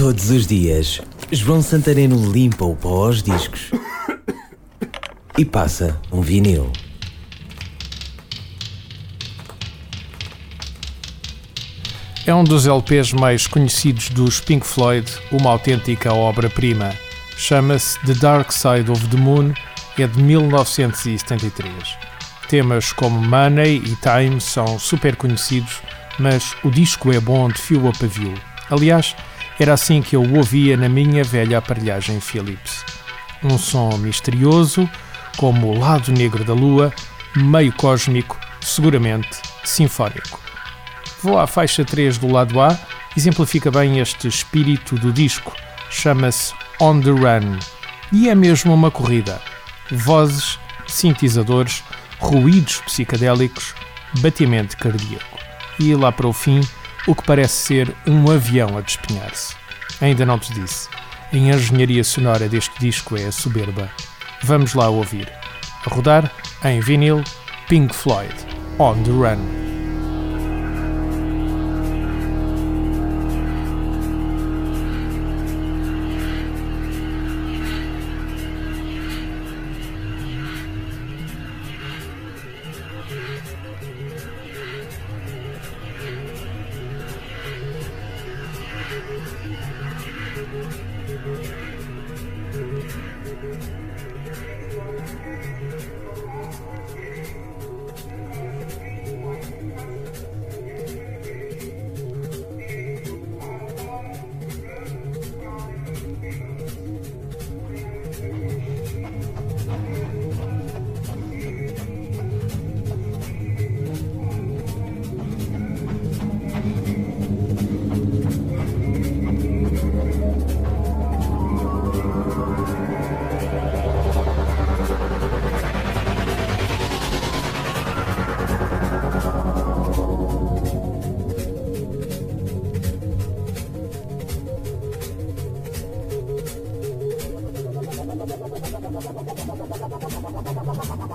Todos os dias, João Santareno limpa o pó aos discos e passa um vinil. É um dos LPs mais conhecidos dos Pink Floyd, uma autêntica obra-prima. Chama-se The Dark Side of the Moon, é de 1973. Temas como Money e Time são super conhecidos, mas o disco é bom de fio a pavio. Aliás, era assim que eu o ouvia na minha velha aparelhagem Philips. Um som misterioso, como o lado negro da lua, meio cósmico, seguramente sinfónico. Vou à faixa 3 do lado A, exemplifica bem este espírito do disco. Chama-se On the Run. E é mesmo uma corrida. Vozes, sintetizadores, ruídos psicadélicos, batimento cardíaco. E lá para o fim, o que parece ser um avião a despenhar-se. Ainda não te disse. A engenharia sonora deste disco é soberba. Vamos lá ouvir. A rodar, em vinil, Pink Floyd, On the Run. Thank you. バババババババ!